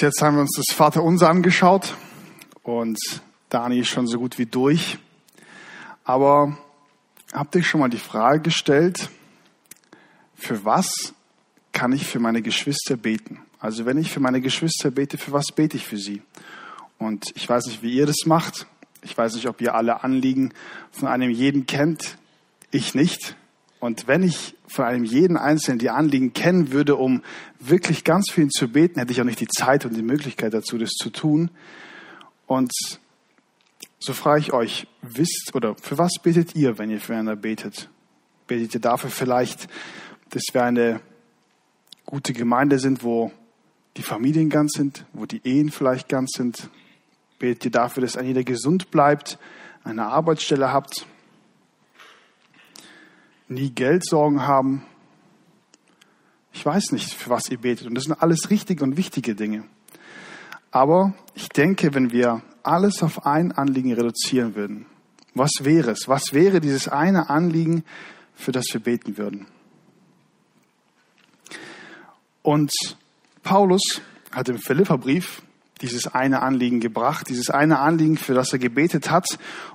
Jetzt haben wir uns das Vaterunser angeschaut und Dani ist schon so gut wie durch. Aber habt ihr schon mal die Frage gestellt, für was kann ich für meine Geschwister beten? Also wenn ich für meine Geschwister bete, für was bete ich für sie? Und ich weiß nicht, wie ihr das macht. Ich weiß nicht, ob ihr alle Anliegen von einem jeden kennt. Ich nicht. Und wenn ich von einem jeden Einzelnen die Anliegen kennen würde, um wirklich ganz ihn zu beten, hätte ich auch nicht die Zeit und die Möglichkeit dazu, das zu tun. Und so frage ich euch, wisst oder für was betet ihr, wenn ihr füreinander betet? Betet ihr dafür vielleicht, dass wir eine gute Gemeinde sind, wo die Familien ganz sind, wo die Ehen vielleicht ganz sind? Betet ihr dafür, dass ein jeder gesund bleibt, eine Arbeitsstelle habt, nie Geldsorgen haben. Ich weiß nicht, für was ihr betet. Und das sind alles richtige und wichtige Dinge. Aber ich denke, wenn wir alles auf ein Anliegen reduzieren würden, was wäre es? Was wäre dieses eine Anliegen, für das wir beten würden? Und Paulus hat im Philipperbrief dieses eine Anliegen gebracht, dieses eine Anliegen, für das er gebetet hat.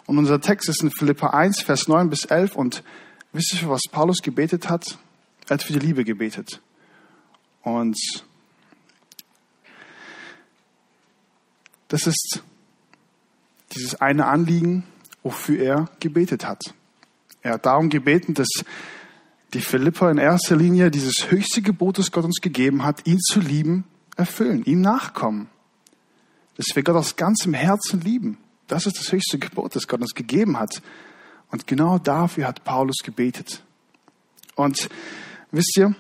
Und unser Text ist in Philippa 1, Vers 9 bis 11 und Wisst ihr, für was Paulus gebetet hat? Er hat für die Liebe gebetet. Und das ist dieses eine Anliegen, wofür er gebetet hat. Er hat darum gebeten, dass die Philipper in erster Linie dieses höchste Gebot, das Gott uns gegeben hat, ihn zu lieben, erfüllen, ihm nachkommen. Dass wir Gott aus ganzem Herzen lieben. Das ist das höchste Gebot, das Gott uns gegeben hat. Und genau dafür hat Paulus gebetet. Und wisst ihr,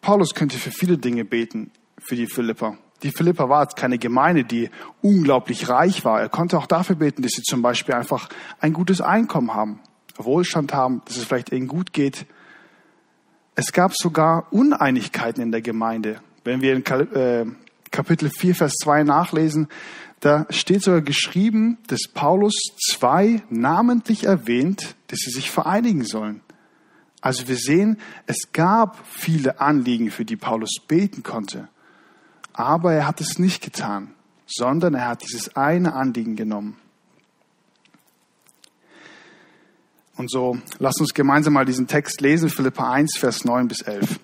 Paulus könnte für viele Dinge beten, für die Philipper. Die Philipper war keine Gemeinde, die unglaublich reich war. Er konnte auch dafür beten, dass sie zum Beispiel einfach ein gutes Einkommen haben, Wohlstand haben, dass es vielleicht ihnen gut geht. Es gab sogar Uneinigkeiten in der Gemeinde. Wenn wir in äh, Kapitel 4, Vers 2 nachlesen, da steht sogar geschrieben, dass Paulus zwei namentlich erwähnt, dass sie sich vereinigen sollen. Also wir sehen, es gab viele Anliegen, für die Paulus beten konnte. Aber er hat es nicht getan, sondern er hat dieses eine Anliegen genommen. Und so, lasst uns gemeinsam mal diesen Text lesen, Philippa 1, Vers 9 bis 11.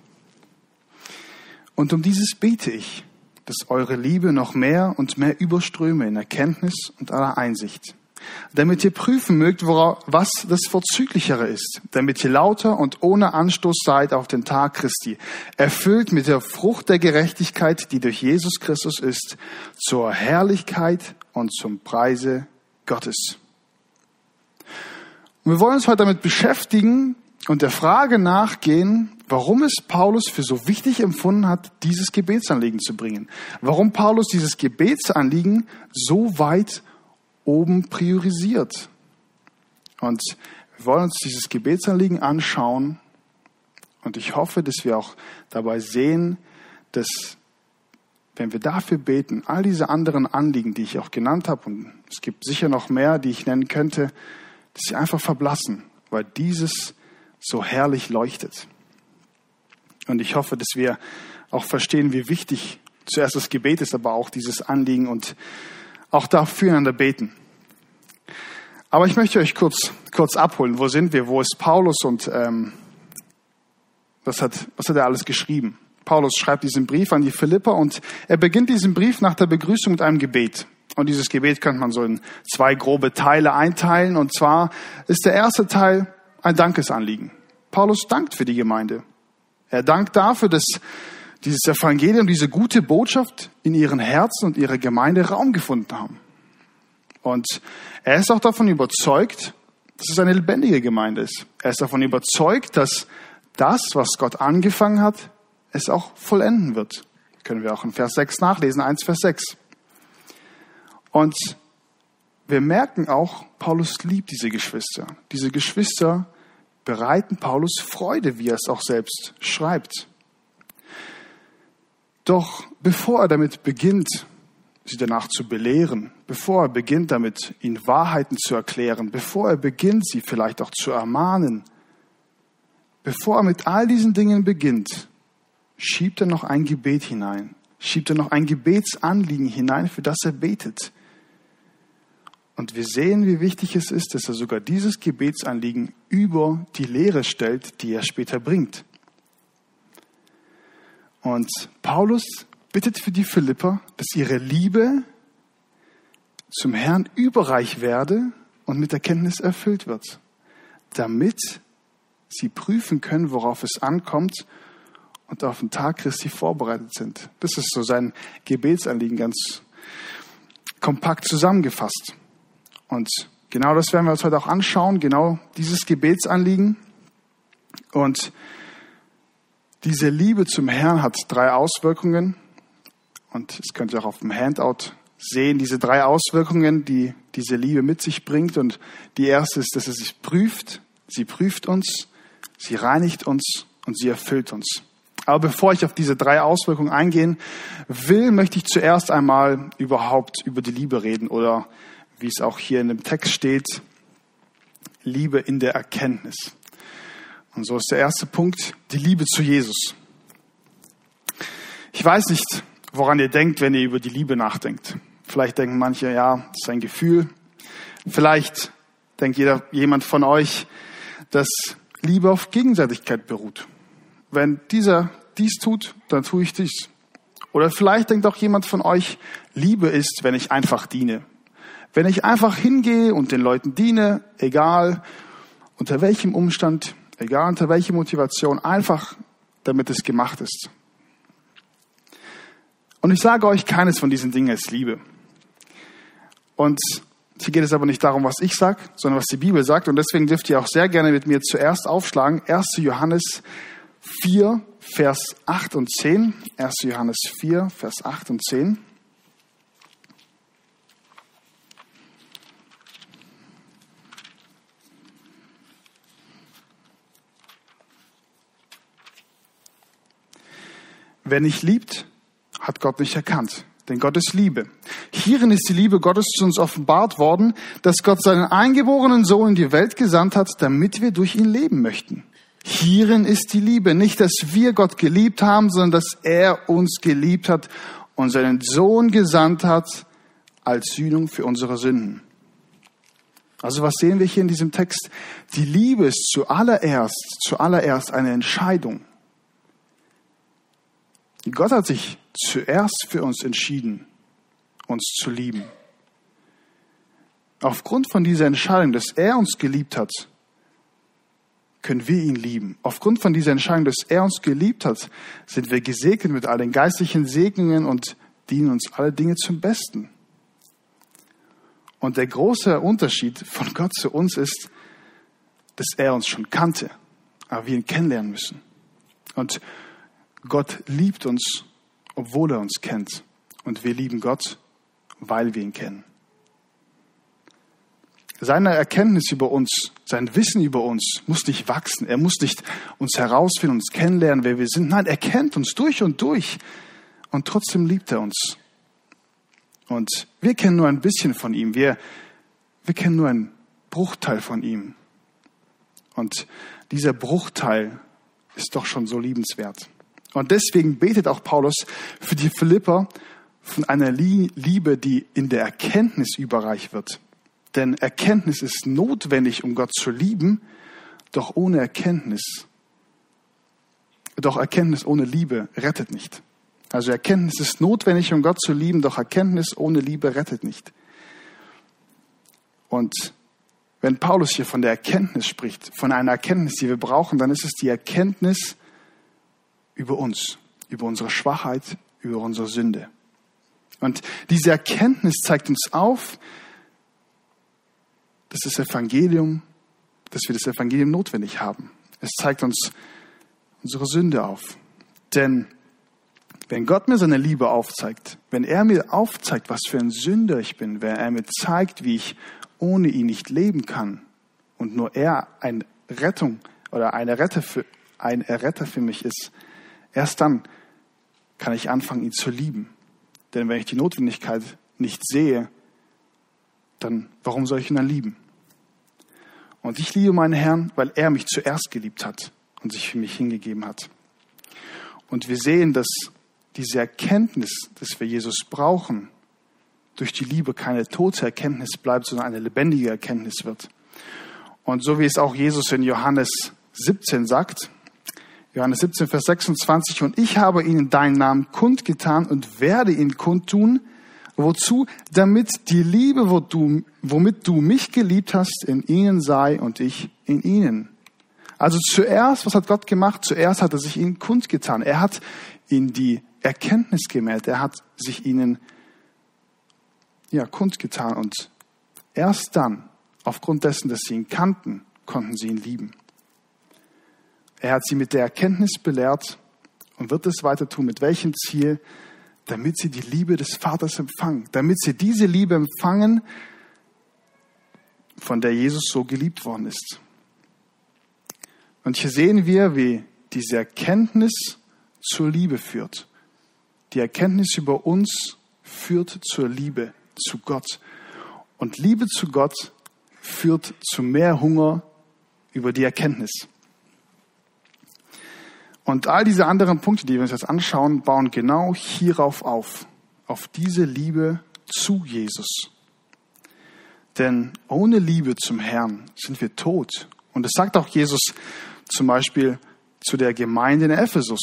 Und um dieses bete ich, dass eure Liebe noch mehr und mehr überströme in Erkenntnis und aller Einsicht, damit ihr prüfen mögt, was das Vorzüglichere ist, damit ihr lauter und ohne Anstoß seid auf den Tag Christi, erfüllt mit der Frucht der Gerechtigkeit, die durch Jesus Christus ist, zur Herrlichkeit und zum Preise Gottes. Und wir wollen uns heute damit beschäftigen und der Frage nachgehen, warum es Paulus für so wichtig empfunden hat, dieses Gebetsanliegen zu bringen. Warum Paulus dieses Gebetsanliegen so weit oben priorisiert. Und wir wollen uns dieses Gebetsanliegen anschauen. Und ich hoffe, dass wir auch dabei sehen, dass wenn wir dafür beten, all diese anderen Anliegen, die ich auch genannt habe, und es gibt sicher noch mehr, die ich nennen könnte, dass sie einfach verblassen, weil dieses so herrlich leuchtet. Und ich hoffe, dass wir auch verstehen, wie wichtig zuerst das Gebet ist, aber auch dieses Anliegen und auch dafür einander beten. Aber ich möchte euch kurz, kurz abholen. Wo sind wir? Wo ist Paulus und ähm, was, hat, was hat er alles geschrieben? Paulus schreibt diesen Brief an die Philipper und er beginnt diesen Brief nach der Begrüßung mit einem Gebet. Und dieses Gebet könnte man so in zwei grobe Teile einteilen. Und zwar ist der erste Teil ein Dankesanliegen. Paulus dankt für die Gemeinde. Er dankt dafür, dass dieses Evangelium, diese gute Botschaft in ihren Herzen und ihrer Gemeinde Raum gefunden haben. Und er ist auch davon überzeugt, dass es eine lebendige Gemeinde ist. Er ist davon überzeugt, dass das, was Gott angefangen hat, es auch vollenden wird. Können wir auch in Vers 6 nachlesen, 1 Vers 6. Und wir merken auch, Paulus liebt diese Geschwister. Diese Geschwister bereiten Paulus Freude, wie er es auch selbst schreibt. Doch bevor er damit beginnt, sie danach zu belehren, bevor er beginnt damit, ihnen Wahrheiten zu erklären, bevor er beginnt, sie vielleicht auch zu ermahnen, bevor er mit all diesen Dingen beginnt, schiebt er noch ein Gebet hinein, schiebt er noch ein Gebetsanliegen hinein, für das er betet. Und wir sehen, wie wichtig es ist, dass er sogar dieses Gebetsanliegen über die Lehre stellt, die er später bringt. Und Paulus bittet für die Philipper, dass ihre Liebe zum Herrn überreich werde und mit Erkenntnis erfüllt wird, damit sie prüfen können, worauf es ankommt und auf den Tag Christi vorbereitet sind. Das ist so sein Gebetsanliegen ganz kompakt zusammengefasst. Und genau das werden wir uns heute auch anschauen, genau dieses Gebetsanliegen. Und diese Liebe zum Herrn hat drei Auswirkungen. Und das könnt ihr auch auf dem Handout sehen, diese drei Auswirkungen, die diese Liebe mit sich bringt. Und die erste ist, dass es sich prüft. Sie prüft uns, sie reinigt uns und sie erfüllt uns. Aber bevor ich auf diese drei Auswirkungen eingehen will, möchte ich zuerst einmal überhaupt über die Liebe reden oder wie es auch hier in dem Text steht, Liebe in der Erkenntnis. Und so ist der erste Punkt die Liebe zu Jesus. Ich weiß nicht, woran ihr denkt, wenn ihr über die Liebe nachdenkt. Vielleicht denken manche, ja, das ist ein Gefühl. Vielleicht denkt jeder, jemand von euch, dass Liebe auf Gegenseitigkeit beruht. Wenn dieser dies tut, dann tue ich dies. Oder vielleicht denkt auch jemand von euch, Liebe ist, wenn ich einfach diene. Wenn ich einfach hingehe und den Leuten diene, egal unter welchem Umstand, egal unter welcher Motivation, einfach damit es gemacht ist. Und ich sage euch, keines von diesen Dingen ist Liebe. Und hier geht es aber nicht darum, was ich sage, sondern was die Bibel sagt. Und deswegen dürft ihr auch sehr gerne mit mir zuerst aufschlagen. 1. Johannes 4, Vers 8 und 10. 1. Johannes 4, Vers 8 und 10. Wer nicht liebt, hat Gott nicht erkannt. Denn Gott ist Liebe. Hierin ist die Liebe Gottes zu uns offenbart worden, dass Gott seinen eingeborenen Sohn in die Welt gesandt hat, damit wir durch ihn leben möchten. Hierin ist die Liebe. Nicht, dass wir Gott geliebt haben, sondern dass er uns geliebt hat und seinen Sohn gesandt hat als Sühnung für unsere Sünden. Also was sehen wir hier in diesem Text? Die Liebe ist zuallererst, zuallererst eine Entscheidung. Gott hat sich zuerst für uns entschieden, uns zu lieben. Aufgrund von dieser Entscheidung, dass er uns geliebt hat, können wir ihn lieben. Aufgrund von dieser Entscheidung, dass er uns geliebt hat, sind wir gesegnet mit all den geistlichen Segnungen und dienen uns alle Dinge zum Besten. Und der große Unterschied von Gott zu uns ist, dass er uns schon kannte, aber wir ihn kennenlernen müssen. Und Gott liebt uns, obwohl er uns kennt. Und wir lieben Gott, weil wir ihn kennen. Seine Erkenntnis über uns, sein Wissen über uns muss nicht wachsen. Er muss nicht uns herausfinden, uns kennenlernen, wer wir sind. Nein, er kennt uns durch und durch. Und trotzdem liebt er uns. Und wir kennen nur ein bisschen von ihm. Wir, wir kennen nur einen Bruchteil von ihm. Und dieser Bruchteil ist doch schon so liebenswert. Und deswegen betet auch Paulus für die Philipper von einer Liebe, die in der Erkenntnis überreich wird. Denn Erkenntnis ist notwendig, um Gott zu lieben, doch ohne Erkenntnis, doch Erkenntnis ohne Liebe rettet nicht. Also Erkenntnis ist notwendig, um Gott zu lieben, doch Erkenntnis ohne Liebe rettet nicht. Und wenn Paulus hier von der Erkenntnis spricht, von einer Erkenntnis, die wir brauchen, dann ist es die Erkenntnis über uns, über unsere Schwachheit, über unsere Sünde. Und diese Erkenntnis zeigt uns auf, dass das Evangelium, dass wir das Evangelium notwendig haben. Es zeigt uns unsere Sünde auf. Denn wenn Gott mir seine Liebe aufzeigt, wenn er mir aufzeigt, was für ein Sünder ich bin, wenn er mir zeigt, wie ich ohne ihn nicht leben kann und nur er eine Rettung oder eine Retter für, ein Erretter für mich ist, erst dann kann ich anfangen, ihn zu lieben. Denn wenn ich die Notwendigkeit nicht sehe, dann warum soll ich ihn dann lieben? Und ich liebe meinen Herrn, weil er mich zuerst geliebt hat und sich für mich hingegeben hat. Und wir sehen, dass diese Erkenntnis, dass wir Jesus brauchen, durch die Liebe keine tote Erkenntnis bleibt, sondern eine lebendige Erkenntnis wird. Und so wie es auch Jesus in Johannes 17 sagt, Johannes 17, Vers 26, und ich habe ihnen deinen Namen kundgetan und werde ihn kundtun. Wozu? Damit die Liebe, wo du, womit du mich geliebt hast, in ihnen sei und ich in ihnen. Also zuerst, was hat Gott gemacht? Zuerst hat er sich ihnen kundgetan. Er hat ihnen die Erkenntnis gemeldet. Er hat sich ihnen ja, kundgetan. Und erst dann, aufgrund dessen, dass sie ihn kannten, konnten sie ihn lieben. Er hat sie mit der Erkenntnis belehrt und wird es weiter tun. Mit welchem Ziel? Damit sie die Liebe des Vaters empfangen. Damit sie diese Liebe empfangen, von der Jesus so geliebt worden ist. Und hier sehen wir, wie diese Erkenntnis zur Liebe führt. Die Erkenntnis über uns führt zur Liebe zu Gott. Und Liebe zu Gott führt zu mehr Hunger über die Erkenntnis. Und all diese anderen Punkte, die wir uns jetzt anschauen, bauen genau hierauf auf, auf diese Liebe zu Jesus. Denn ohne Liebe zum Herrn sind wir tot. Und es sagt auch Jesus zum Beispiel zu der Gemeinde in Ephesus.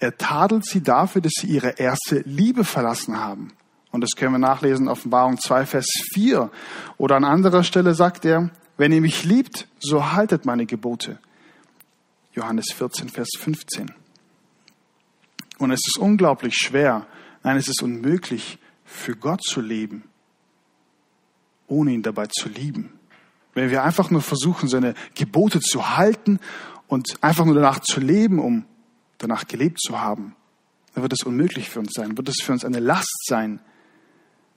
Er tadelt sie dafür, dass sie ihre erste Liebe verlassen haben. Und das können wir nachlesen, Offenbarung 2, Vers 4. Oder an anderer Stelle sagt er, wenn ihr mich liebt, so haltet meine Gebote. Johannes 14, Vers 15. Und es ist unglaublich schwer, nein, es ist unmöglich, für Gott zu leben, ohne ihn dabei zu lieben. Wenn wir einfach nur versuchen, seine Gebote zu halten und einfach nur danach zu leben, um danach gelebt zu haben, dann wird es unmöglich für uns sein, wird es für uns eine Last sein.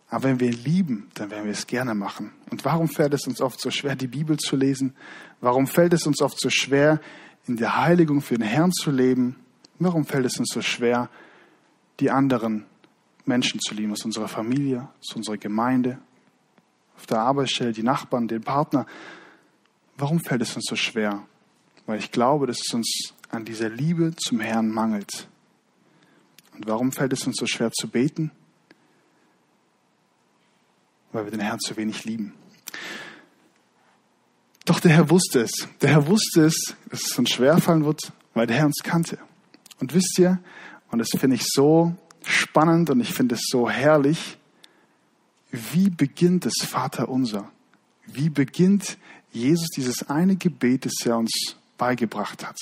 Aber wenn wir ihn lieben, dann werden wir es gerne machen. Und warum fällt es uns oft so schwer, die Bibel zu lesen? Warum fällt es uns oft so schwer, in der Heiligung für den Herrn zu leben? Warum fällt es uns so schwer, die anderen Menschen zu lieben, aus unserer Familie, aus unserer Gemeinde, auf der Arbeitsstelle, die Nachbarn, den Partner? Warum fällt es uns so schwer? Weil ich glaube, dass es uns an dieser Liebe zum Herrn mangelt. Und warum fällt es uns so schwer zu beten? Weil wir den Herrn zu wenig lieben. Doch der Herr wusste es. Der Herr wusste es, dass es uns schwerfallen wird, weil der Herr uns kannte. Und wisst ihr, und das finde ich so spannend und ich finde es so herrlich, wie beginnt das Vater unser? Wie beginnt Jesus dieses eine Gebet, das er uns beigebracht hat,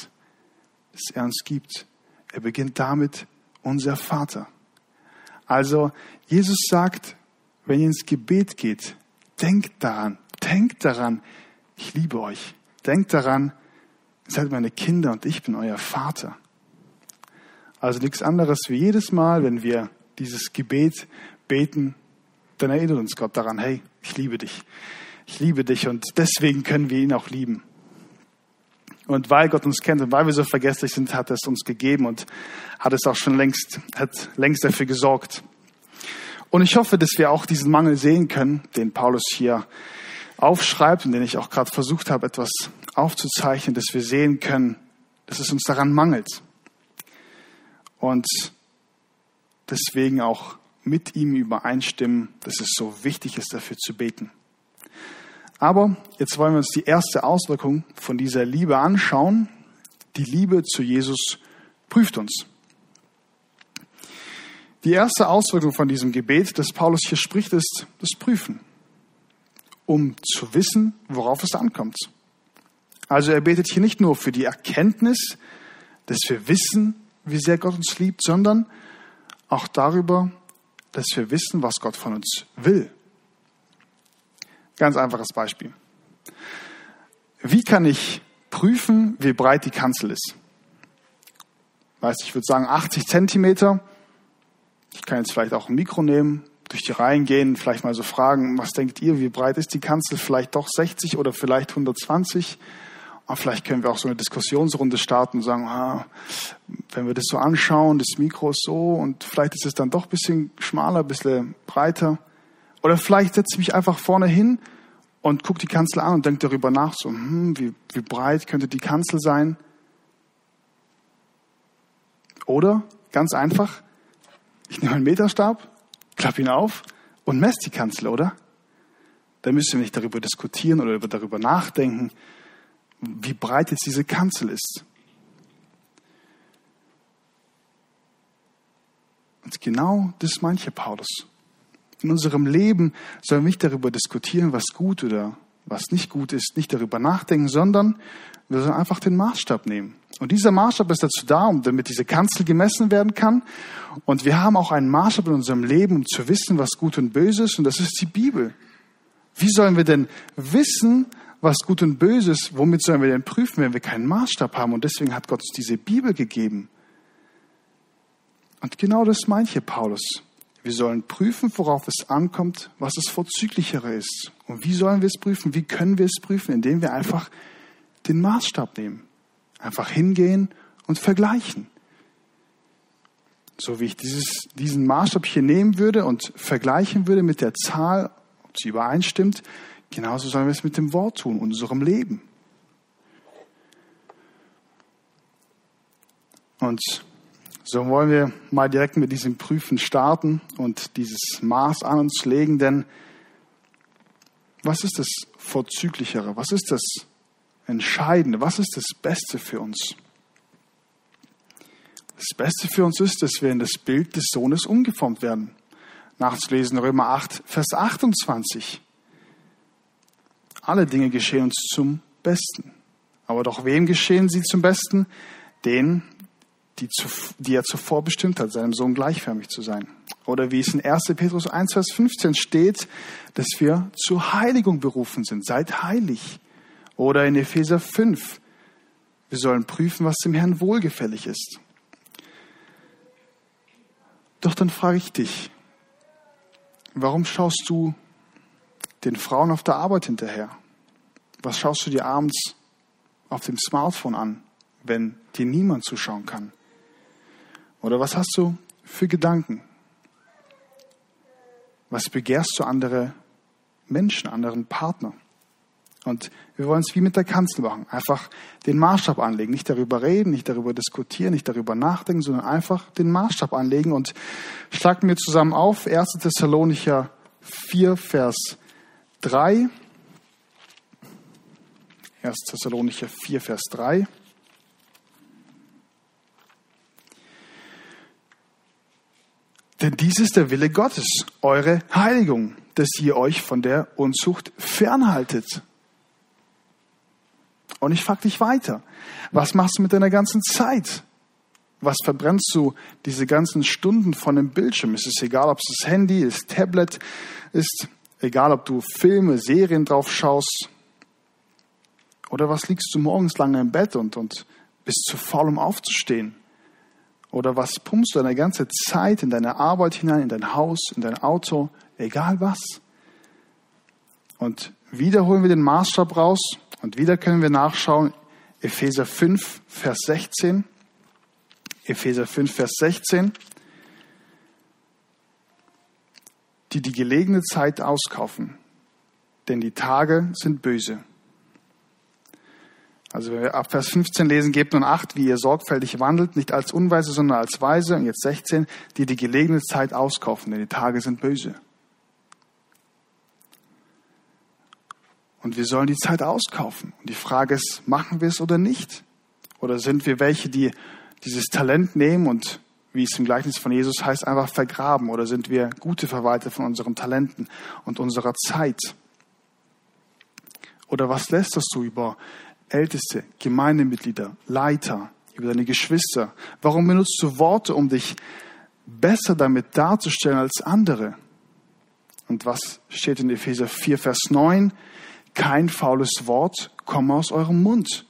das er uns gibt? Er beginnt damit, unser Vater. Also Jesus sagt, wenn ihr ins Gebet geht, denkt daran, denkt daran, ich liebe euch. Denkt daran, ihr seid meine Kinder und ich bin euer Vater. Also nichts anderes wie jedes Mal, wenn wir dieses Gebet beten, dann erinnert uns Gott daran, hey, ich liebe dich. Ich liebe dich und deswegen können wir ihn auch lieben. Und weil Gott uns kennt und weil wir so vergesslich sind, hat er es uns gegeben und hat es auch schon längst, hat längst dafür gesorgt. Und ich hoffe, dass wir auch diesen Mangel sehen können, den Paulus hier aufschreibt und den ich auch gerade versucht habe, etwas aufzuzeichnen, dass wir sehen können, dass es uns daran mangelt. Und deswegen auch mit ihm übereinstimmen, dass es so wichtig ist, dafür zu beten. Aber jetzt wollen wir uns die erste Auswirkung von dieser Liebe anschauen. Die Liebe zu Jesus prüft uns. Die erste Auswirkung von diesem Gebet, das Paulus hier spricht, ist das Prüfen um zu wissen, worauf es ankommt. Also er betet hier nicht nur für die Erkenntnis, dass wir wissen, wie sehr Gott uns liebt, sondern auch darüber, dass wir wissen, was Gott von uns will. Ganz einfaches Beispiel. Wie kann ich prüfen, wie breit die Kanzel ist? Weiß ich würde sagen 80 Zentimeter. Ich kann jetzt vielleicht auch ein Mikro nehmen, durch die Reihen gehen, vielleicht mal so fragen, was denkt ihr, wie breit ist die Kanzel? Vielleicht doch 60 oder vielleicht 120? Und vielleicht können wir auch so eine Diskussionsrunde starten und sagen, ah, wenn wir das so anschauen, das Mikro ist so und vielleicht ist es dann doch ein bisschen schmaler, ein bisschen breiter. Oder vielleicht setze ich mich einfach vorne hin und gucke die Kanzel an und denke darüber nach, so, hm, wie, wie breit könnte die Kanzel sein? Oder, ganz einfach, Ich nehme einen Meterstab, klappe ihn auf und messe die Kanzel, oder? Da müssen wir nicht darüber diskutieren oder darüber nachdenken, wie breit jetzt diese Kanzel ist. Und genau das meint hier Paulus. In unserem Leben sollen wir nicht darüber diskutieren, was gut oder was nicht gut ist, nicht darüber nachdenken, sondern wir sollen einfach den Maßstab nehmen. Und dieser Maßstab ist dazu da, um damit diese Kanzel gemessen werden kann. Und wir haben auch einen Maßstab in unserem Leben, um zu wissen, was gut und böse ist. Und das ist die Bibel. Wie sollen wir denn wissen, was gut und böse ist? Womit sollen wir denn prüfen, wenn wir keinen Maßstab haben? Und deswegen hat Gott uns diese Bibel gegeben. Und genau das meint hier Paulus. Wir sollen prüfen, worauf es ankommt, was das Vorzüglichere ist. Und wie sollen wir es prüfen? Wie können wir es prüfen? Indem wir einfach den Maßstab nehmen. Einfach hingehen und vergleichen. So wie ich dieses, diesen Maßstab hier nehmen würde und vergleichen würde mit der Zahl, ob sie übereinstimmt, genauso sollen wir es mit dem Wort tun, unserem Leben. Und so wollen wir mal direkt mit diesem Prüfen starten und dieses Maß an uns legen, denn was ist das Vorzüglichere? Was ist das Entscheidende? Was ist das Beste für uns? Das Beste für uns ist, dass wir in das Bild des Sohnes umgeformt werden. Nachzulesen Römer 8, Vers 28. Alle Dinge geschehen uns zum Besten. Aber doch wem geschehen sie zum Besten? Den, die, zu, die er zuvor bestimmt hat, seinem Sohn gleichförmig zu sein. Oder wie es in 1. Petrus 1, Vers 15 steht, dass wir zur Heiligung berufen sind. Seid heilig. Oder in Epheser 5, wir sollen prüfen, was dem Herrn wohlgefällig ist. Doch dann frage ich dich, warum schaust du den Frauen auf der Arbeit hinterher? Was schaust du dir abends auf dem Smartphone an, wenn dir niemand zuschauen kann? Oder was hast du für Gedanken? Was begehrst du andere Menschen, anderen Partner? Und wir wollen es wie mit der Kanzel machen. Einfach den Maßstab anlegen. Nicht darüber reden, nicht darüber diskutieren, nicht darüber nachdenken, sondern einfach den Maßstab anlegen. Und schlagen wir zusammen auf 1. Thessalonicher 4, Vers 3. 1. Thessalonicher 4, Vers 3. Denn dies ist der Wille Gottes, eure Heiligung, dass ihr euch von der Unzucht fernhaltet. Und ich frage dich weiter, was machst du mit deiner ganzen Zeit? Was verbrennst du diese ganzen Stunden von dem Bildschirm? Ist es egal, ob es das Handy, das Tablet ist, egal, ob du Filme, Serien drauf schaust? Oder was liegst du morgens lange im Bett und, und bist zu faul, um aufzustehen? Oder was pumpst du deine ganze Zeit in deine Arbeit hinein, in dein Haus, in dein Auto, egal was? Und wieder holen wir den Maßstab raus und wieder können wir nachschauen, Epheser 5, Vers 16. Epheser 5, Vers 16. Die die gelegene Zeit auskaufen, denn die Tage sind böse. Also wenn wir ab Vers 15 lesen, gebt nun acht, wie ihr sorgfältig wandelt, nicht als Unweise, sondern als Weise. Und jetzt 16, die die gelegene Zeit auskaufen, denn die Tage sind böse. Und wir sollen die Zeit auskaufen. Und die Frage ist, machen wir es oder nicht? Oder sind wir welche, die dieses Talent nehmen und, wie es im Gleichnis von Jesus heißt, einfach vergraben? Oder sind wir gute Verwalter von unseren Talenten und unserer Zeit? Oder was lässt du über Älteste, Gemeindemitglieder, Leiter, über deine Geschwister? Warum benutzt du Worte, um dich besser damit darzustellen als andere? Und was steht in Epheser 4, Vers 9? Kein faules Wort komme aus eurem Mund.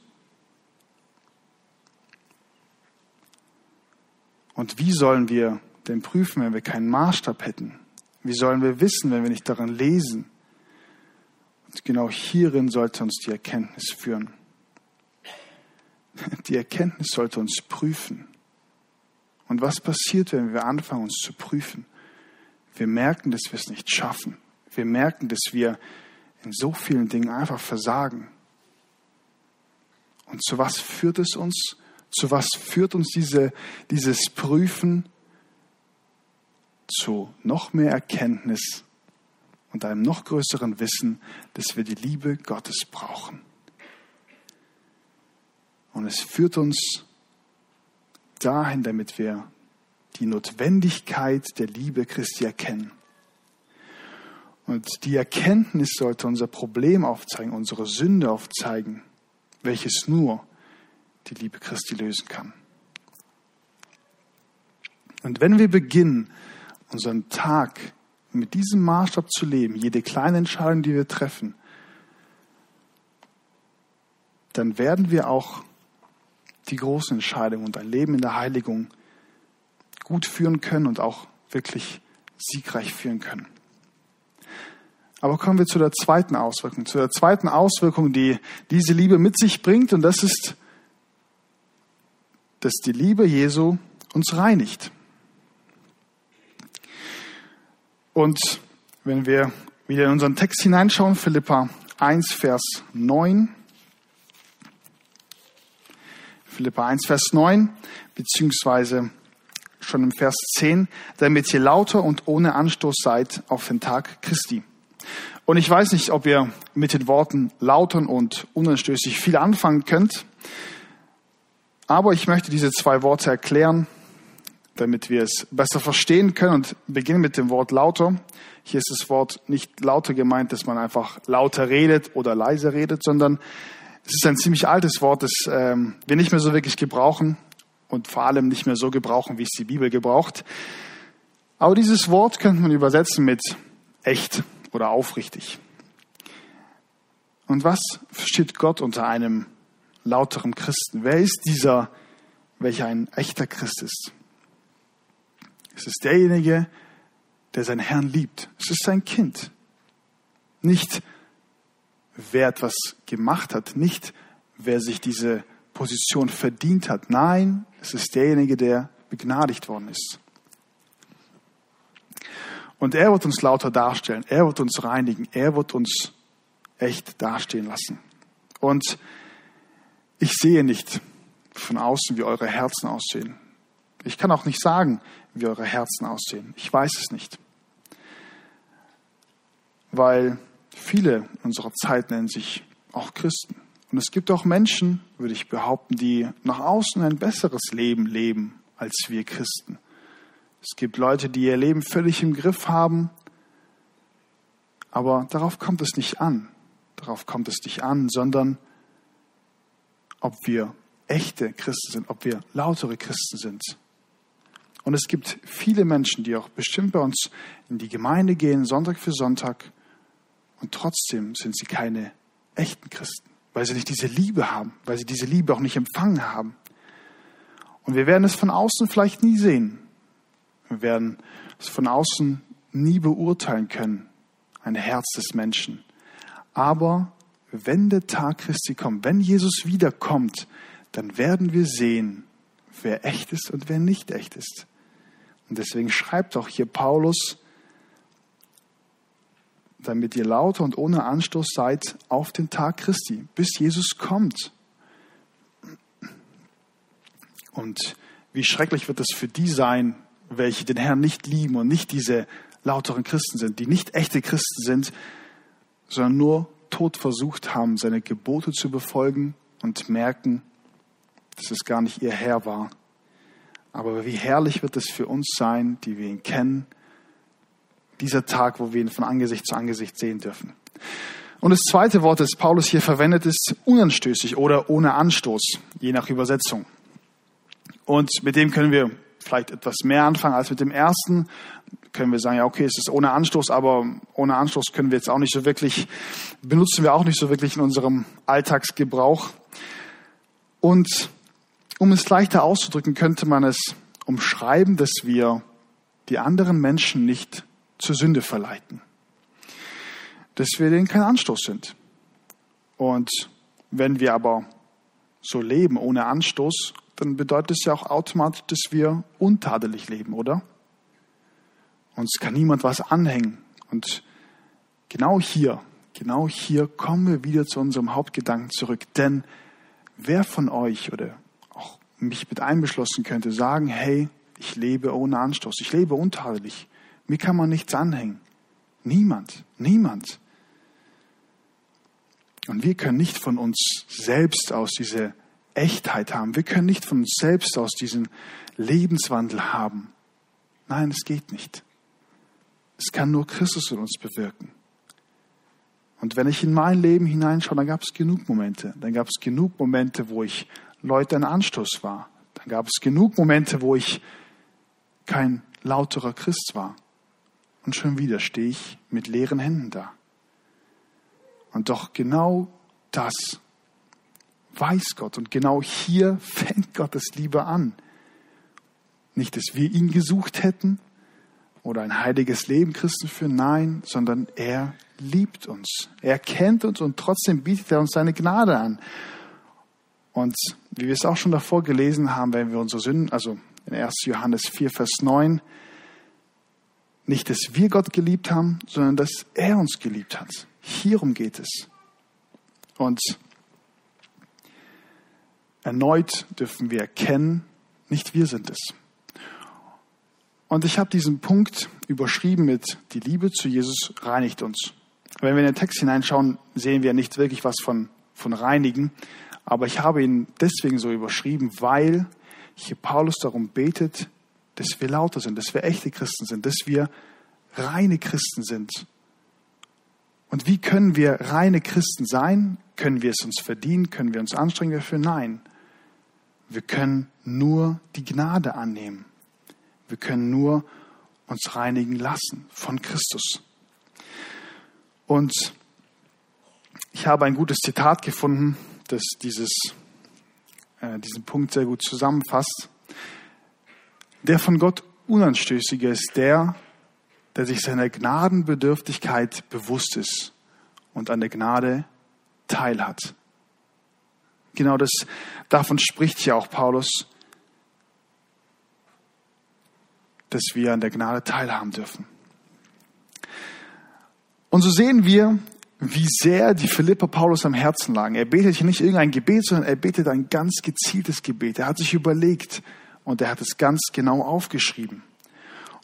Und wie sollen wir denn prüfen, wenn wir keinen Maßstab hätten? Wie sollen wir wissen, wenn wir nicht daran lesen? Und genau hierin sollte uns die Erkenntnis führen. Die Erkenntnis sollte uns prüfen. Und was passiert, wenn wir anfangen, uns zu prüfen? Wir merken, dass wir es nicht schaffen. Wir merken, dass wir in so vielen Dingen einfach versagen. Und zu was führt es uns? Zu was führt uns diese, dieses Prüfen? zu noch mehr Erkenntnis und einem noch größeren Wissen, dass wir die Liebe Gottes brauchen. Und es führt uns dahin, damit wir die Notwendigkeit der Liebe Christi erkennen. Und die Erkenntnis sollte unser Problem aufzeigen, unsere Sünde aufzeigen, welches nur die Liebe Christi lösen kann. Und wenn wir beginnen, unseren Tag mit diesem Maßstab zu leben, jede kleine Entscheidung, die wir treffen, dann werden wir auch die großen Entscheidungen und ein Leben in der Heiligung gut führen können und auch wirklich siegreich führen können. Aber kommen wir zu der zweiten Auswirkung, zu der zweiten Auswirkung, die diese Liebe mit sich bringt, und das ist, dass die Liebe Jesu uns reinigt. Und wenn wir wieder in unseren Text hineinschauen, Philippa 1, Vers 9. Philippa 1, Vers 9, beziehungsweise schon im Vers 10, damit ihr lauter und ohne Anstoß seid auf den Tag Christi. Und ich weiß nicht, ob ihr mit den Worten lautern und unanstößig viel anfangen könnt, aber ich möchte diese zwei Worte erklären damit wir es besser verstehen können und beginnen mit dem Wort lauter. Hier ist das Wort nicht lauter gemeint, dass man einfach lauter redet oder leiser redet, sondern es ist ein ziemlich altes Wort, das ähm, wir nicht mehr so wirklich gebrauchen und vor allem nicht mehr so gebrauchen, wie es die Bibel gebraucht. Aber dieses Wort könnte man übersetzen mit echt oder aufrichtig. Und was versteht Gott unter einem lauteren Christen? Wer ist dieser, welcher ein echter Christ ist? Es ist derjenige, der seinen Herrn liebt. Es ist sein Kind. Nicht wer etwas gemacht hat, nicht wer sich diese Position verdient hat. Nein, es ist derjenige, der begnadigt worden ist. Und er wird uns lauter darstellen, er wird uns reinigen, er wird uns echt dastehen lassen. Und ich sehe nicht von außen, wie eure Herzen aussehen. Ich kann auch nicht sagen, wie eure Herzen aussehen. Ich weiß es nicht. Weil viele unserer Zeit nennen sich auch Christen. Und es gibt auch Menschen, würde ich behaupten, die nach außen ein besseres Leben leben als wir Christen. Es gibt Leute, die ihr Leben völlig im Griff haben, aber darauf kommt es nicht an. Darauf kommt es nicht an, sondern ob wir echte Christen sind, ob wir lautere Christen sind. Und es gibt viele Menschen, die auch bestimmt bei uns in die Gemeinde gehen, Sonntag für Sonntag, und trotzdem sind sie keine echten Christen, weil sie nicht diese Liebe haben, weil sie diese Liebe auch nicht empfangen haben. Und wir werden es von außen vielleicht nie sehen. Wir werden es von außen nie beurteilen können, ein Herz des Menschen. Aber wenn der Tag Christi kommt, wenn Jesus wiederkommt, dann werden wir sehen, wer echt ist und wer nicht echt ist. Und deswegen schreibt auch hier Paulus, damit ihr lauter und ohne Anstoß seid auf den Tag Christi, bis Jesus kommt. Und wie schrecklich wird es für die sein, welche den Herrn nicht lieben und nicht diese lauteren Christen sind, die nicht echte Christen sind, sondern nur tot versucht haben, seine Gebote zu befolgen und merken, dass es gar nicht ihr Herr war, aber wie herrlich wird es für uns sein, die wir ihn kennen, dieser Tag, wo wir ihn von Angesicht zu Angesicht sehen dürfen. Und das zweite Wort, das Paulus hier verwendet, ist unanstößig oder ohne Anstoß, je nach Übersetzung. Und mit dem können wir vielleicht etwas mehr anfangen als mit dem ersten. Können wir sagen, ja, okay, es ist ohne Anstoß, aber ohne Anstoß können wir jetzt auch nicht so wirklich, benutzen wir auch nicht so wirklich in unserem Alltagsgebrauch. Und um es leichter auszudrücken, könnte man es umschreiben, dass wir die anderen Menschen nicht zur Sünde verleiten. Dass wir denen kein Anstoß sind. Und wenn wir aber so leben ohne Anstoß, dann bedeutet es ja auch automatisch, dass wir untadelig leben, oder? Uns kann niemand was anhängen. Und genau hier, genau hier kommen wir wieder zu unserem Hauptgedanken zurück. Denn wer von euch oder mich mit einbeschlossen könnte, sagen, hey, ich lebe ohne Anstoß, ich lebe untadelig. Mir kann man nichts anhängen. Niemand, niemand. Und wir können nicht von uns selbst aus diese Echtheit haben. Wir können nicht von uns selbst aus diesen Lebenswandel haben. Nein, es geht nicht. Es kann nur Christus in uns bewirken. Und wenn ich in mein Leben hineinschaue, dann gab es genug Momente. Dann gab es genug Momente, wo ich Leute ein Anstoß war. Dann gab es genug Momente, wo ich kein lauterer Christ war. Und schon wieder stehe ich mit leeren Händen da. Und doch genau das weiß Gott. Und genau hier fängt Gottes Liebe an. Nicht, dass wir ihn gesucht hätten oder ein heiliges Leben Christen führen, nein, sondern er liebt uns. Er kennt uns und trotzdem bietet er uns seine Gnade an. Und wie wir es auch schon davor gelesen haben, wenn wir unsere Sünden, also in 1. Johannes 4, Vers 9, nicht, dass wir Gott geliebt haben, sondern dass er uns geliebt hat. Hierum geht es. Und erneut dürfen wir erkennen, nicht wir sind es. Und ich habe diesen Punkt überschrieben mit, die Liebe zu Jesus reinigt uns. Wenn wir in den Text hineinschauen, sehen wir nicht wirklich was von, von reinigen. Aber ich habe ihn deswegen so überschrieben, weil hier Paulus darum betet, dass wir lauter sind, dass wir echte Christen sind, dass wir reine Christen sind. Und wie können wir reine Christen sein? Können wir es uns verdienen? Können wir uns anstrengen dafür? Nein. Wir können nur die Gnade annehmen. Wir können nur uns reinigen lassen von Christus. Und ich habe ein gutes Zitat gefunden, das dieses, äh, diesen Punkt sehr gut zusammenfasst. Der von Gott Unanstößige ist der, der sich seiner Gnadenbedürftigkeit bewusst ist und an der Gnade teilhat. Genau das, davon spricht hier auch Paulus, dass wir an der Gnade teilhaben dürfen. Und so sehen wir, wie sehr die Philipper Paulus am Herzen lagen. Er betet hier nicht irgendein Gebet, sondern er betet ein ganz gezieltes Gebet. Er hat sich überlegt und er hat es ganz genau aufgeschrieben.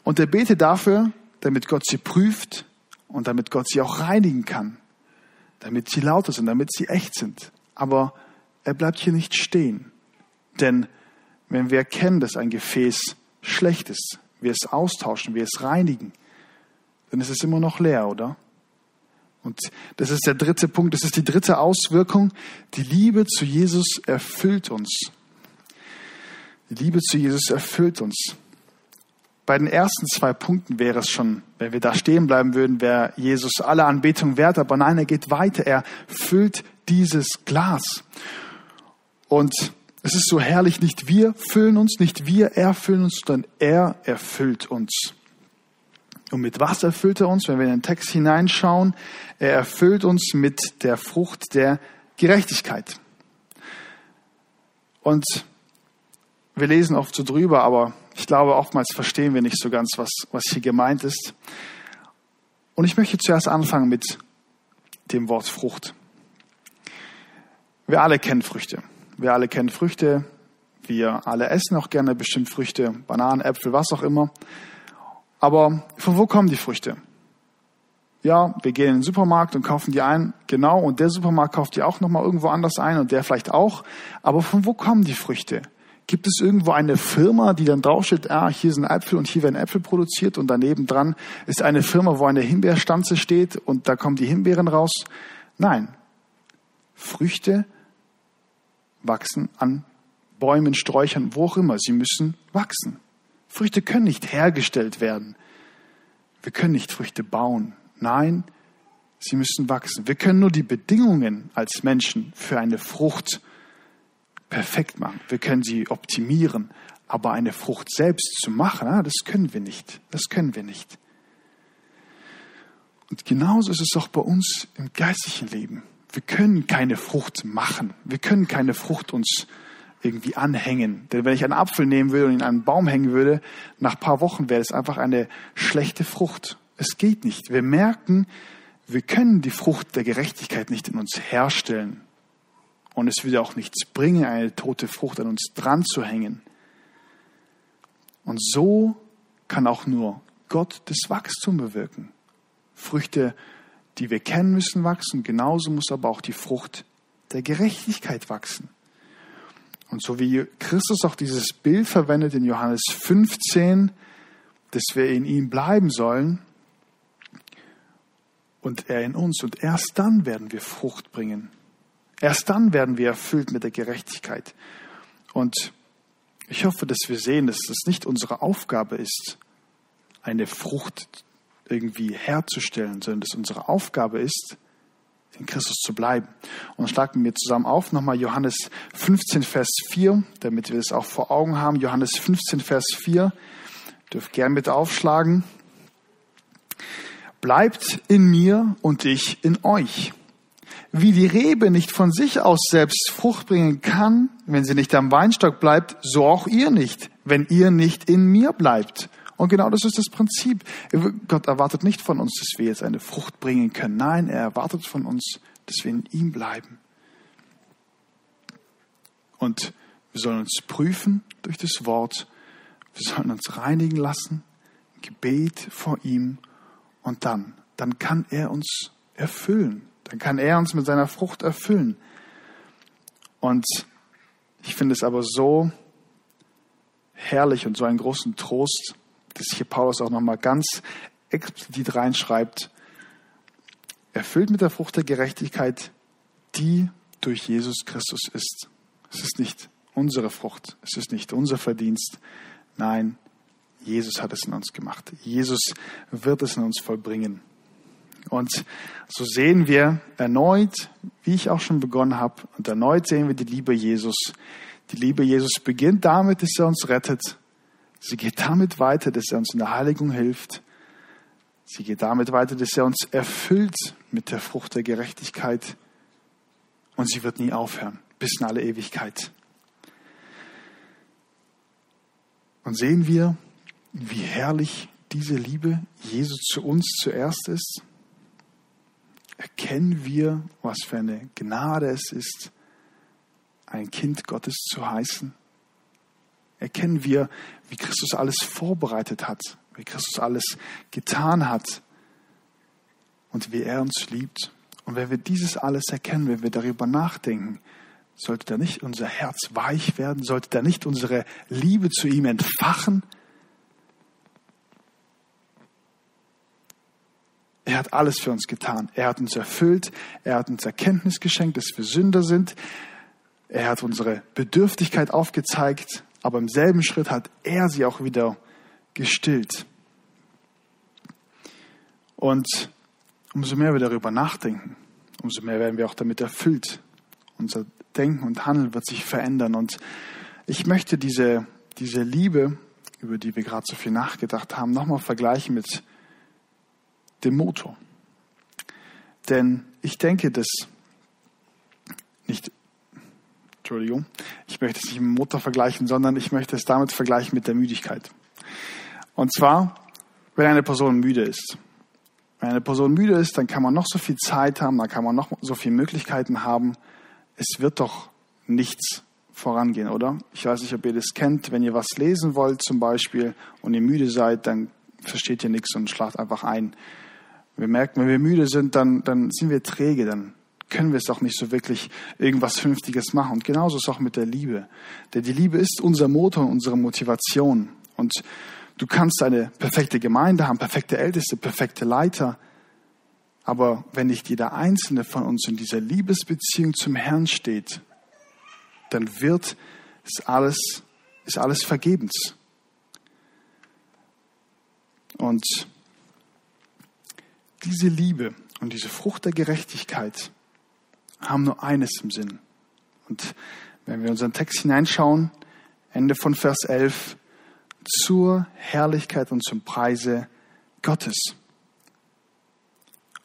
Und er betet dafür, damit Gott sie prüft und damit Gott sie auch reinigen kann, damit sie lauter sind, damit sie echt sind. Aber er bleibt hier nicht stehen. Denn wenn wir erkennen, dass ein Gefäß schlecht ist, wir es austauschen, wir es reinigen, dann ist es immer noch leer, oder? Und das ist der dritte Punkt, das ist die dritte Auswirkung. Die Liebe zu Jesus erfüllt uns. Die Liebe zu Jesus erfüllt uns. Bei den ersten zwei Punkten wäre es schon, wenn wir da stehen bleiben würden, wäre Jesus alle Anbetung wert, aber nein, er geht weiter, er füllt dieses Glas. Und es ist so herrlich, nicht wir füllen uns, nicht wir erfüllen uns, sondern er erfüllt uns. Und mit was erfüllt er uns? Wenn wir in den Text hineinschauen, er erfüllt uns mit der Frucht der Gerechtigkeit. Und wir lesen oft so drüber, aber ich glaube, oftmals verstehen wir nicht so ganz, was, was hier gemeint ist. Und ich möchte zuerst anfangen mit dem Wort Frucht. Wir alle kennen Früchte. Wir alle kennen Früchte. Wir alle essen auch gerne bestimmt Früchte, Bananen, Äpfel, was auch immer. Aber von wo kommen die Früchte? Ja, wir gehen in den Supermarkt und kaufen die ein, genau, und der Supermarkt kauft die auch nochmal irgendwo anders ein und der vielleicht auch. Aber von wo kommen die Früchte? Gibt es irgendwo eine Firma, die dann draufsteht, ah, hier sind Äpfel und hier werden Äpfel produziert und daneben dran ist eine Firma, wo eine Himbeerstanze steht und da kommen die Himbeeren raus? Nein. Früchte wachsen an Bäumen, Sträuchern, wo auch immer. Sie müssen wachsen. Früchte können nicht hergestellt werden. Wir können nicht Früchte bauen. Nein, sie müssen wachsen. Wir können nur die Bedingungen als Menschen für eine Frucht perfekt machen. Wir können sie optimieren. Aber eine Frucht selbst zu machen, ah, das können wir nicht. Das können wir nicht. Und genauso ist es auch bei uns im geistlichen Leben. Wir können keine Frucht machen. Wir können keine Frucht uns irgendwie anhängen. Denn wenn ich einen Apfel nehmen würde und ihn an einen Baum hängen würde, nach paar Wochen wäre es einfach eine schlechte Frucht. Es geht nicht. Wir merken, wir können die Frucht der Gerechtigkeit nicht in uns herstellen. Und es würde auch nichts bringen, eine tote Frucht an uns dran zu hängen. Und so kann auch nur Gott das Wachstum bewirken. Früchte, die wir kennen, müssen wachsen. Genauso muss aber auch die Frucht der Gerechtigkeit wachsen. Und so wie Christus auch dieses Bild verwendet in Johannes 15, dass wir in ihm bleiben sollen und er in uns. Und erst dann werden wir Frucht bringen. Erst dann werden wir erfüllt mit der Gerechtigkeit. Und ich hoffe, dass wir sehen, dass es nicht unsere Aufgabe ist, eine Frucht irgendwie herzustellen, sondern dass unsere Aufgabe ist, in Christus zu bleiben. Und schlagen wir zusammen auf, nochmal Johannes 15, Vers 4, damit wir es auch vor Augen haben. Johannes 15, Vers 4, dürft gern mit aufschlagen. Bleibt in mir und ich in euch. Wie die Rebe nicht von sich aus selbst Frucht bringen kann, wenn sie nicht am Weinstock bleibt, so auch ihr nicht, wenn ihr nicht in mir bleibt. Und genau das ist das Prinzip. Gott erwartet nicht von uns, dass wir jetzt eine Frucht bringen können. Nein, er erwartet von uns, dass wir in ihm bleiben. Und wir sollen uns prüfen durch das Wort. Wir sollen uns reinigen lassen. Gebet vor ihm. Und dann, dann kann er uns erfüllen. Dann kann er uns mit seiner Frucht erfüllen. Und ich finde es aber so herrlich und so einen großen Trost, dass hier Paulus auch nochmal ganz explizit reinschreibt, erfüllt mit der Frucht der Gerechtigkeit, die durch Jesus Christus ist. Es ist nicht unsere Frucht, es ist nicht unser Verdienst. Nein, Jesus hat es in uns gemacht. Jesus wird es in uns vollbringen. Und so sehen wir erneut, wie ich auch schon begonnen habe, und erneut sehen wir die Liebe Jesus. Die Liebe Jesus beginnt damit, dass er uns rettet Sie geht damit weiter, dass er uns in der Heiligung hilft. Sie geht damit weiter, dass er uns erfüllt mit der Frucht der Gerechtigkeit. Und sie wird nie aufhören, bis in alle Ewigkeit. Und sehen wir, wie herrlich diese Liebe Jesus zu uns zuerst ist? Erkennen wir, was für eine Gnade es ist, ein Kind Gottes zu heißen? Erkennen wir, wie Christus alles vorbereitet hat, wie Christus alles getan hat und wie er uns liebt. Und wenn wir dieses alles erkennen, wenn wir darüber nachdenken, sollte da nicht unser Herz weich werden, sollte da nicht unsere Liebe zu ihm entfachen. Er hat alles für uns getan. Er hat uns erfüllt. Er hat uns Erkenntnis geschenkt, dass wir Sünder sind. Er hat unsere Bedürftigkeit aufgezeigt aber im selben Schritt hat er sie auch wieder gestillt. Und umso mehr wir darüber nachdenken, umso mehr werden wir auch damit erfüllt. Unser Denken und Handeln wird sich verändern. Und ich möchte diese, diese Liebe, über die wir gerade so viel nachgedacht haben, nochmal vergleichen mit dem Motor. Denn ich denke, dass nicht Entschuldigung. Ich möchte es nicht mit dem Motor vergleichen, sondern ich möchte es damit vergleichen mit der Müdigkeit. Und zwar, wenn eine Person müde ist. Wenn eine Person müde ist, dann kann man noch so viel Zeit haben, dann kann man noch so viele Möglichkeiten haben. Es wird doch nichts vorangehen, oder? Ich weiß nicht, ob ihr das kennt. Wenn ihr was lesen wollt zum Beispiel und ihr müde seid, dann versteht ihr nichts und schlaft einfach ein. Wir merken, wenn wir müde sind, dann, dann sind wir träge, dann können wir es auch nicht so wirklich irgendwas Vernünftiges machen. Und genauso ist es auch mit der Liebe. Denn die Liebe ist unser Motor und unsere Motivation. Und du kannst eine perfekte Gemeinde haben, perfekte Älteste, perfekte Leiter. Aber wenn nicht jeder einzelne von uns in dieser Liebesbeziehung zum Herrn steht, dann wird es alles, ist alles vergebens. Und diese Liebe und diese Frucht der Gerechtigkeit, haben nur eines im Sinn. Und wenn wir unseren Text hineinschauen, Ende von Vers 11, zur Herrlichkeit und zum Preise Gottes.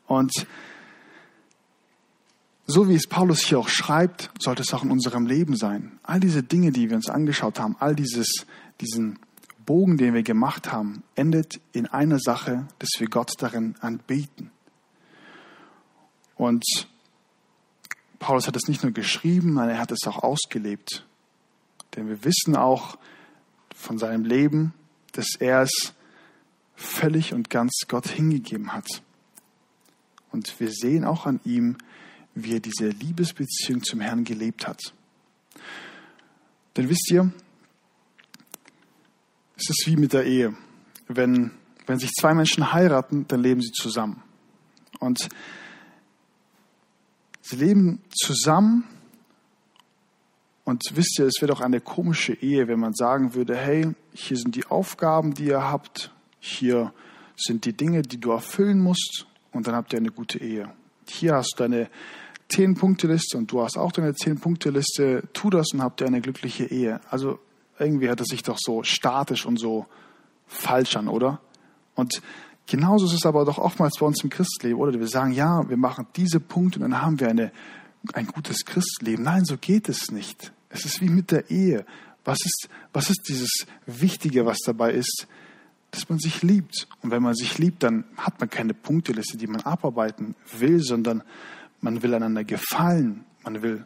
Und so wie es Paulus hier auch schreibt, sollte es auch in unserem Leben sein. All diese Dinge, die wir uns angeschaut haben, all dieses, diesen Bogen, den wir gemacht haben, endet in einer Sache, dass wir Gott darin anbeten. Und Paulus hat es nicht nur geschrieben, nein, er hat es auch ausgelebt. Denn wir wissen auch von seinem Leben, dass er es völlig und ganz Gott hingegeben hat. Und wir sehen auch an ihm, wie er diese Liebesbeziehung zum Herrn gelebt hat. Denn wisst ihr, es ist wie mit der Ehe. Wenn, wenn sich zwei Menschen heiraten, dann leben sie zusammen. Und sie leben zusammen und wisst ihr, es wäre doch eine komische Ehe, wenn man sagen würde, hey, hier sind die Aufgaben, die ihr habt, hier sind die Dinge, die du erfüllen musst und dann habt ihr eine gute Ehe. Hier hast du deine Zehn-Punkte-Liste und du hast auch deine Zehn-Punkte-Liste. Tu das und habt ihr eine glückliche Ehe. Also irgendwie hört es sich doch so statisch und so falsch an, oder? Und genauso ist es aber doch oftmals bei uns im Christleben, oder? Wir sagen, ja, wir machen diese Punkte und dann haben wir eine, ein gutes Christleben. Nein, so geht es nicht. Es ist wie mit der Ehe. Was ist, was ist dieses Wichtige, was dabei ist? Dass man sich liebt. Und wenn man sich liebt, dann hat man keine Punkteliste, die man abarbeiten will, sondern man will einander gefallen. Man will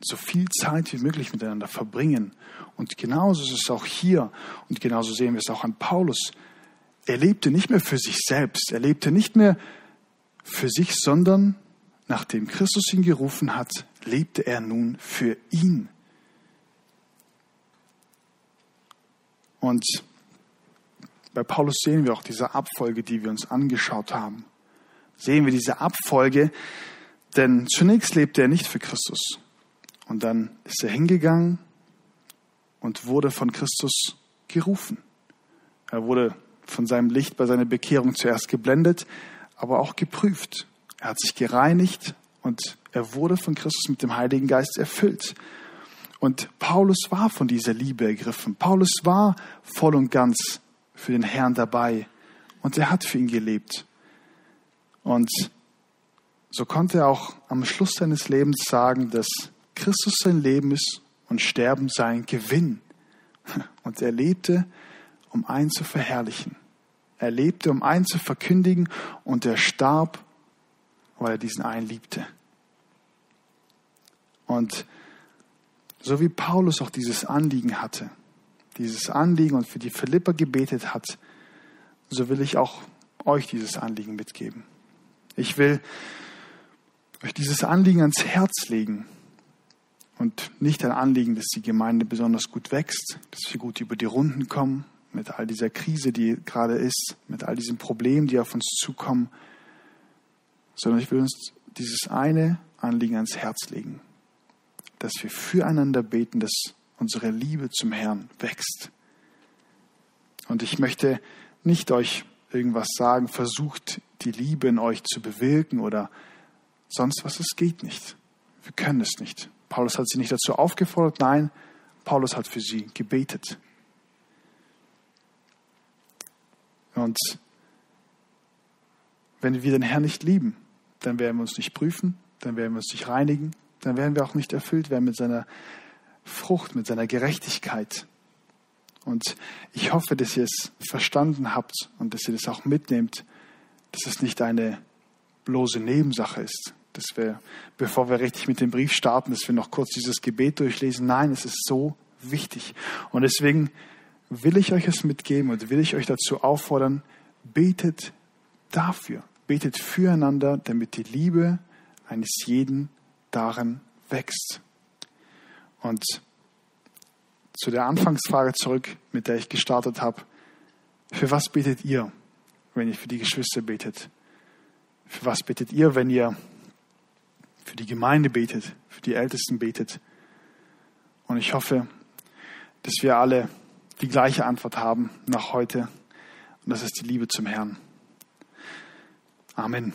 so viel Zeit wie möglich miteinander verbringen. Und genauso ist es auch hier. Und genauso sehen wir es auch an Paulus. Er lebte nicht mehr für sich selbst. Er lebte nicht mehr für sich, sondern nachdem Christus ihn gerufen hat, lebte er nun für ihn. Und bei Paulus sehen wir auch diese Abfolge, die wir uns angeschaut haben. Sehen wir diese Abfolge, denn zunächst lebte er nicht für Christus. Und dann ist er hingegangen und wurde von Christus gerufen. Er wurde von seinem Licht bei seiner Bekehrung zuerst geblendet, aber auch geprüft. Er hat sich gereinigt und er wurde von Christus mit dem Heiligen Geist erfüllt. Und Paulus war von dieser Liebe ergriffen. Paulus war voll und ganz für den Herrn dabei und er hat für ihn gelebt. Und so konnte er auch am Schluss seines Lebens sagen, dass Christus sein Leben ist und Sterben sein Gewinn. Und er lebte, um einen zu verherrlichen. Er lebte, um einen zu verkündigen und er starb, weil er diesen einen liebte. Und so wie Paulus auch dieses Anliegen hatte, dieses Anliegen und für die Philipper gebetet hat, so will ich auch euch dieses Anliegen mitgeben. Ich will euch dieses Anliegen ans Herz legen und nicht ein Anliegen, dass die Gemeinde besonders gut wächst, dass wir gut über die Runden kommen mit all dieser Krise, die gerade ist, mit all diesen Problemen, die auf uns zukommen, sondern ich will uns dieses eine Anliegen ans Herz legen, dass wir füreinander beten, dass unsere Liebe zum Herrn wächst. Und ich möchte nicht euch irgendwas sagen, versucht die Liebe in euch zu bewirken oder sonst was, es geht nicht. Wir können es nicht. Paulus hat sie nicht dazu aufgefordert, nein, Paulus hat für sie gebetet. Und wenn wir den Herrn nicht lieben, dann werden wir uns nicht prüfen, dann werden wir uns nicht reinigen, dann werden wir auch nicht erfüllt werden mit seiner Frucht, mit seiner Gerechtigkeit. Und ich hoffe, dass ihr es verstanden habt und dass ihr das auch mitnehmt, dass es nicht eine bloße Nebensache ist, dass wir, bevor wir richtig mit dem Brief starten, dass wir noch kurz dieses Gebet durchlesen. Nein, es ist so wichtig. Und deswegen will ich euch es mitgeben und will ich euch dazu auffordern, betet dafür, betet füreinander, damit die Liebe eines jeden darin wächst. Und zu der Anfangsfrage zurück, mit der ich gestartet habe. Für was betet ihr, wenn ihr für die Geschwister betet? Für was betet ihr, wenn ihr für die Gemeinde betet, für die Ältesten betet? Und ich hoffe, dass wir alle die gleiche Antwort haben nach heute. Und das ist die Liebe zum Herrn. Amen.